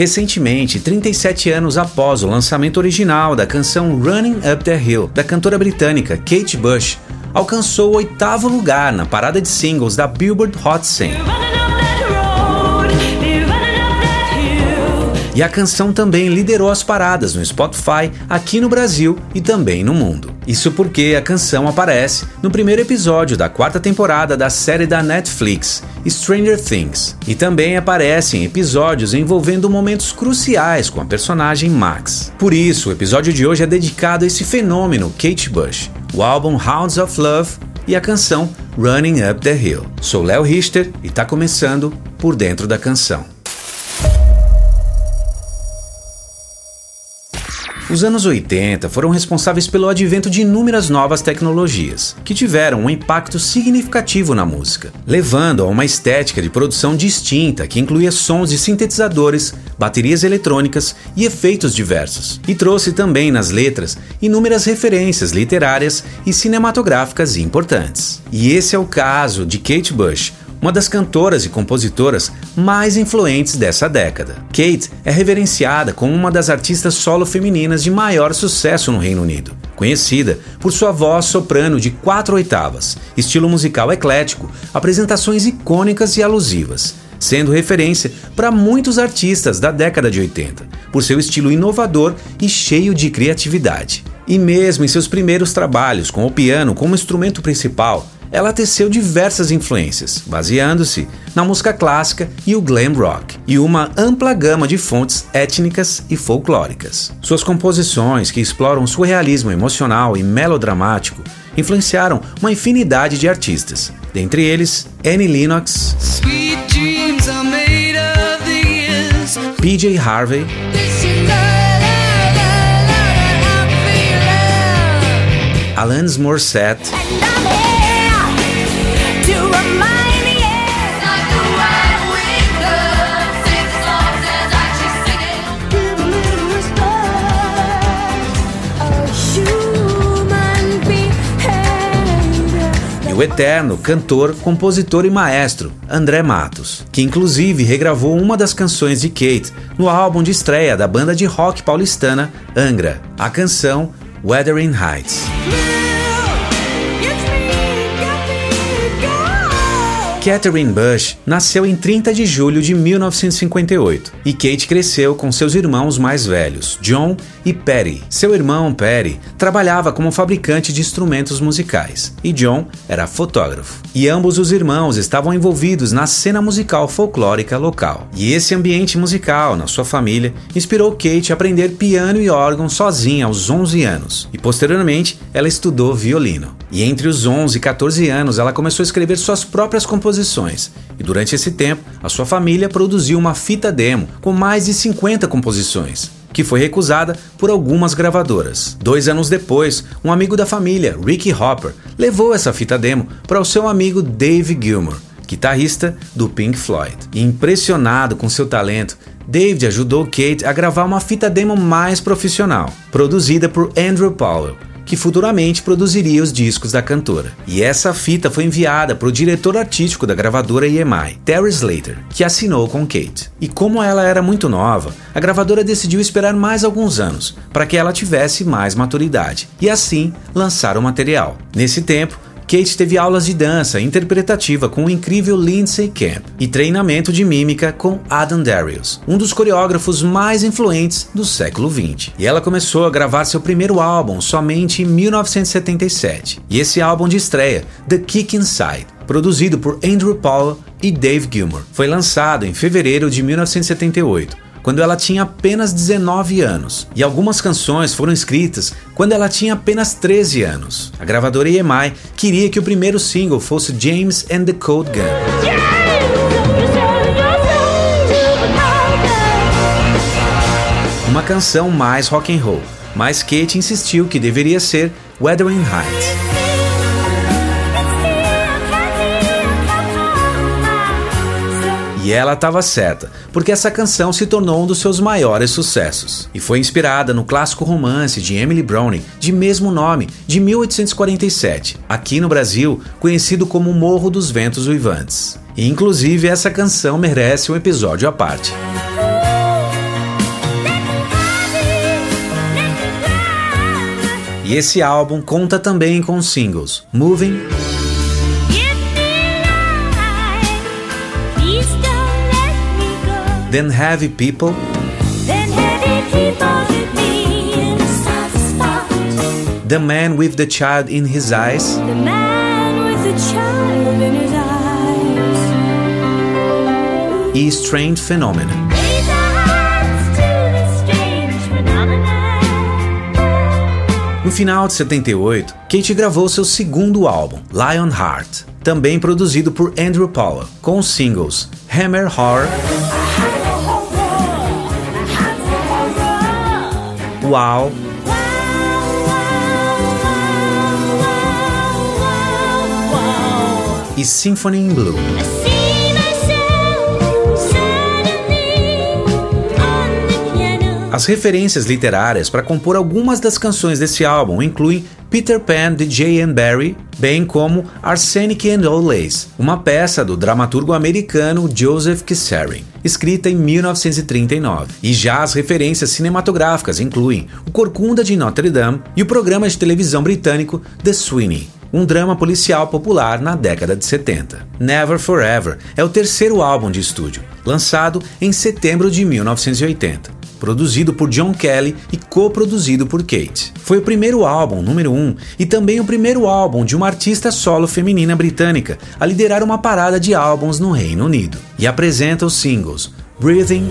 Recentemente, 37 anos após o lançamento original da canção Running Up the Hill, da cantora britânica Kate Bush, alcançou o oitavo lugar na parada de singles da Billboard Hot 100. E a canção também liderou as paradas no Spotify aqui no Brasil e também no mundo. Isso porque a canção aparece no primeiro episódio da quarta temporada da série da Netflix, Stranger Things, e também aparece em episódios envolvendo momentos cruciais com a personagem Max. Por isso, o episódio de hoje é dedicado a esse fenômeno Kate Bush, o álbum Hounds of Love e a canção Running Up the Hill. Sou Léo Richter e está começando por dentro da canção. Os anos 80 foram responsáveis pelo advento de inúmeras novas tecnologias, que tiveram um impacto significativo na música, levando a uma estética de produção distinta que incluía sons de sintetizadores, baterias eletrônicas e efeitos diversos, e trouxe também nas letras inúmeras referências literárias e cinematográficas importantes. E esse é o caso de Kate Bush, uma das cantoras e compositoras mais influentes dessa década. Kate é reverenciada como uma das artistas solo femininas de maior sucesso no Reino Unido, conhecida por sua voz soprano de quatro oitavas, estilo musical eclético, apresentações icônicas e alusivas, sendo referência para muitos artistas da década de 80, por seu estilo inovador e cheio de criatividade. E mesmo em seus primeiros trabalhos com o piano como instrumento principal, ela teceu diversas influências, baseando-se na música clássica e o glam rock, e uma ampla gama de fontes étnicas e folclóricas. Suas composições, que exploram surrealismo emocional e melodramático, influenciaram uma infinidade de artistas, dentre eles Annie Lennox, PJ Harvey, Alanis Morissette. O eterno cantor, compositor e maestro André Matos, que inclusive regravou uma das canções de Kate no álbum de estreia da banda de rock paulistana Angra, a canção Wuthering Heights. Catherine Bush nasceu em 30 de julho de 1958 e Kate cresceu com seus irmãos mais velhos, John e Perry. Seu irmão, Perry, trabalhava como fabricante de instrumentos musicais e John era fotógrafo. E ambos os irmãos estavam envolvidos na cena musical folclórica local. E esse ambiente musical na sua família inspirou Kate a aprender piano e órgão sozinha aos 11 anos e posteriormente ela estudou violino. E entre os 11 e 14 anos ela começou a escrever suas próprias composições. E durante esse tempo, a sua família produziu uma fita demo com mais de 50 composições que foi recusada por algumas gravadoras. Dois anos depois, um amigo da família, Ricky Hopper, levou essa fita demo para o seu amigo Dave Gilmour, guitarrista do Pink Floyd. E impressionado com seu talento, David ajudou Kate a gravar uma fita demo mais profissional, produzida por Andrew Powell, que futuramente produziria os discos da cantora. E essa fita foi enviada para o diretor artístico da gravadora EMI, Terry Slater, que assinou com Kate. E como ela era muito nova, a gravadora decidiu esperar mais alguns anos para que ela tivesse mais maturidade e assim lançar o material. Nesse tempo, Kate teve aulas de dança interpretativa com o incrível Lindsay Camp e treinamento de mímica com Adam Darius, um dos coreógrafos mais influentes do século XX. E ela começou a gravar seu primeiro álbum somente em 1977. E esse álbum de estreia, The Kick Inside, produzido por Andrew Paul e Dave Gilmour, foi lançado em fevereiro de 1978 quando ela tinha apenas 19 anos, e algumas canções foram escritas quando ela tinha apenas 13 anos. A gravadora EMI queria que o primeiro single fosse James and the Cold Gun. Uma canção mais rock and roll, mas Kate insistiu que deveria ser Wuthering Heights. E ela estava certa, porque essa canção se tornou um dos seus maiores sucessos e foi inspirada no clássico romance de Emily Browning, de mesmo nome, de 1847, aqui no Brasil conhecido como Morro dos Ventos Uivantes. E, inclusive, essa canção merece um episódio à parte. E esse álbum conta também com os singles Moving Then Heavy People, The Man with the Child in His Eyes, e Strange Phenomenon. No final de 78, Kate gravou seu segundo álbum, Lionheart, também produzido por Andrew Powell, com os singles Hammer Horror, Wow e Symphony in Blue. As referências literárias para compor algumas das canções desse álbum incluem Peter Pan de J.M. Barrie, bem como Arsenic and Lace, uma peça do dramaturgo americano Joseph Kissaring, escrita em 1939. E já as referências cinematográficas incluem O Corcunda de Notre Dame e o programa de televisão britânico The Sweeney, um drama policial popular na década de 70. Never Forever é o terceiro álbum de estúdio, lançado em setembro de 1980 produzido por John Kelly e co-produzido por Kate. Foi o primeiro álbum número 1 um, e também o primeiro álbum de uma artista solo feminina britânica a liderar uma parada de álbuns no Reino Unido. E apresenta os singles Breathing,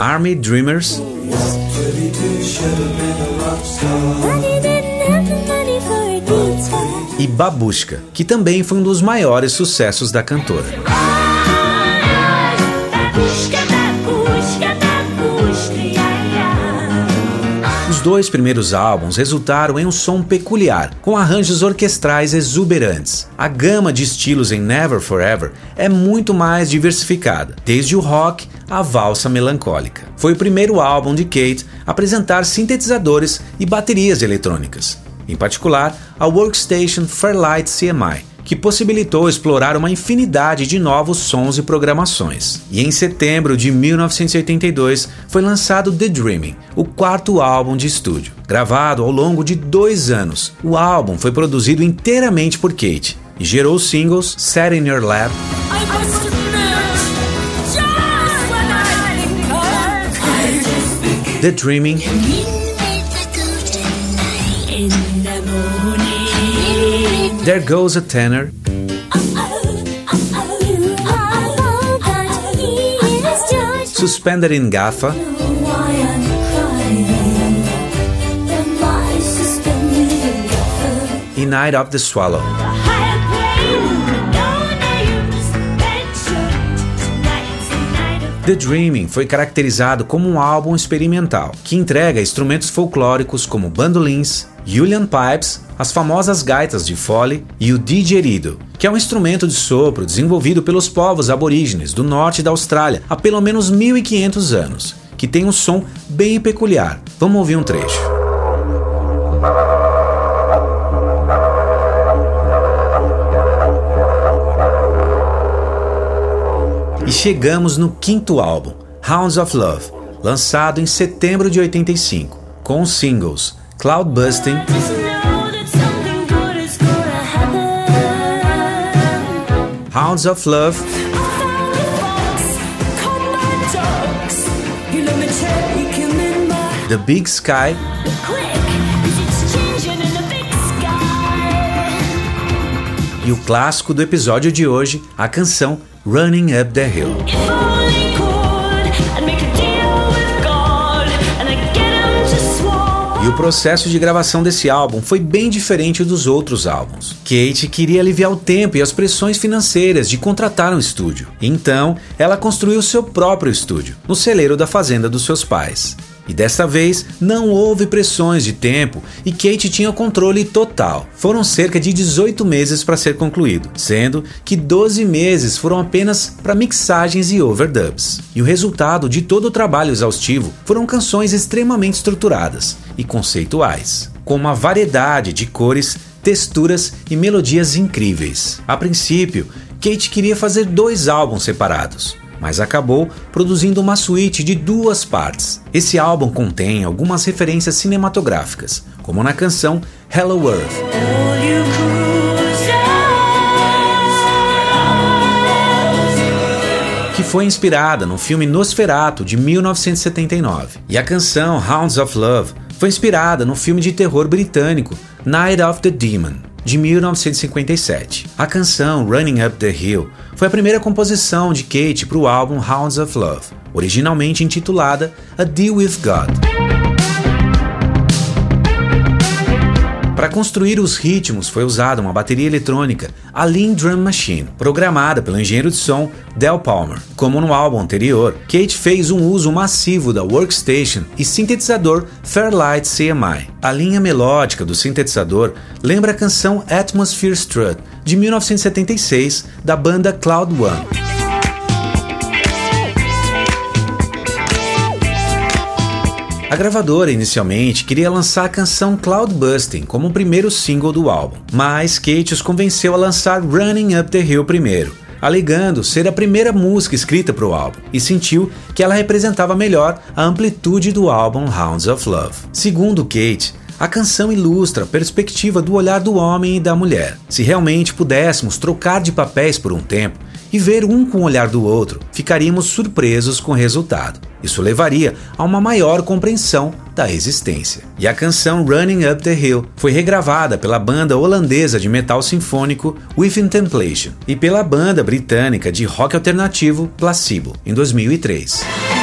Army Dreamers e Babushka, que também foi um dos maiores sucessos da cantora. Os dois primeiros álbuns resultaram em um som peculiar, com arranjos orquestrais exuberantes. A gama de estilos em Never Forever é muito mais diversificada, desde o rock à valsa melancólica. Foi o primeiro álbum de Kate a apresentar sintetizadores e baterias eletrônicas em particular a Workstation Fairlight CMI, que possibilitou explorar uma infinidade de novos sons e programações. E em setembro de 1982 foi lançado The Dreaming, o quarto álbum de estúdio. Gravado ao longo de dois anos, o álbum foi produzido inteiramente por Kate e gerou os singles Set in Your Lap. The Dreaming There Goes a Tenor. Suspended in Gaffa. E Night of the Swallow. The Dreaming foi caracterizado como um álbum experimental, que entrega instrumentos folclóricos como bandolins, Julian Pipes, as famosas gaitas de fole e o didgeridoo, que é um instrumento de sopro desenvolvido pelos povos aborígenes do norte da Austrália há pelo menos 1500 anos, que tem um som bem peculiar. Vamos ouvir um trecho. E chegamos no quinto álbum, Hounds of Love, lançado em setembro de 85, com os singles Cloudbusting, Hounds of Love, The Big Sky, e o clássico do episódio de hoje, a canção Running Up the Hill. E o processo de gravação desse álbum foi bem diferente dos outros álbuns. Kate queria aliviar o tempo e as pressões financeiras de contratar um estúdio. Então, ela construiu seu próprio estúdio, no celeiro da fazenda dos seus pais. E desta vez não houve pressões de tempo e Kate tinha controle total. Foram cerca de 18 meses para ser concluído, sendo que 12 meses foram apenas para mixagens e overdubs. E o resultado de todo o trabalho exaustivo foram canções extremamente estruturadas e conceituais, com uma variedade de cores, texturas e melodias incríveis. A princípio, Kate queria fazer dois álbuns separados, mas acabou produzindo uma suíte de duas partes. Esse álbum contém algumas referências cinematográficas, como na canção Hello Earth. que foi inspirada no filme Nosferatu de 1979. E a canção Hounds of Love foi inspirada no filme de terror britânico Night of the Demon de 1957. A canção Running Up the Hill foi a primeira composição de Kate para o álbum Hounds of Love, originalmente intitulada A Deal with God. Para construir os ritmos foi usada uma bateria eletrônica, a Lean Drum Machine, programada pelo engenheiro de som Del Palmer. Como no álbum anterior, Kate fez um uso massivo da workstation e sintetizador Fairlight CMI. A linha melódica do sintetizador lembra a canção Atmosphere Strut, de 1976, da banda Cloud One. A gravadora inicialmente queria lançar a canção Cloudbusting como o primeiro single do álbum, mas Kate os convenceu a lançar Running Up the Hill primeiro, alegando ser a primeira música escrita para o álbum, e sentiu que ela representava melhor a amplitude do álbum Hounds of Love. Segundo Kate, a canção ilustra a perspectiva do olhar do homem e da mulher. Se realmente pudéssemos trocar de papéis por um tempo, e ver um com o olhar do outro, ficaríamos surpresos com o resultado. Isso levaria a uma maior compreensão da existência. E a canção Running Up the Hill foi regravada pela banda holandesa de metal sinfônico Within Temptation e pela banda britânica de rock alternativo Placebo em 2003.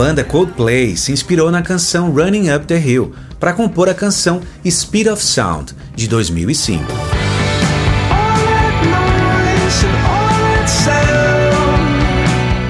Banda Coldplay se inspirou na canção Running Up the Hill para compor a canção Speed of Sound de 2005.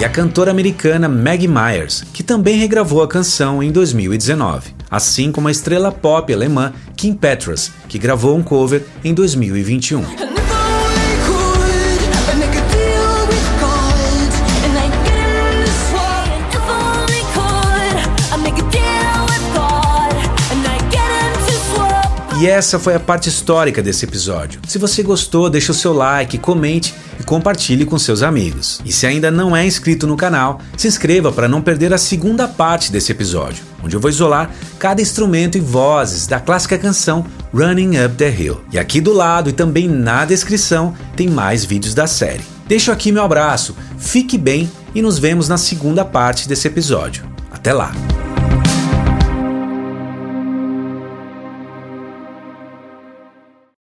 E a cantora americana Maggie Myers, que também regravou a canção em 2019, assim como a estrela pop alemã Kim Petras, que gravou um cover em 2021. E essa foi a parte histórica desse episódio. Se você gostou, deixe o seu like, comente e compartilhe com seus amigos. E se ainda não é inscrito no canal, se inscreva para não perder a segunda parte desse episódio, onde eu vou isolar cada instrumento e vozes da clássica canção Running Up the Hill. E aqui do lado e também na descrição tem mais vídeos da série. Deixo aqui meu abraço, fique bem e nos vemos na segunda parte desse episódio. Até lá!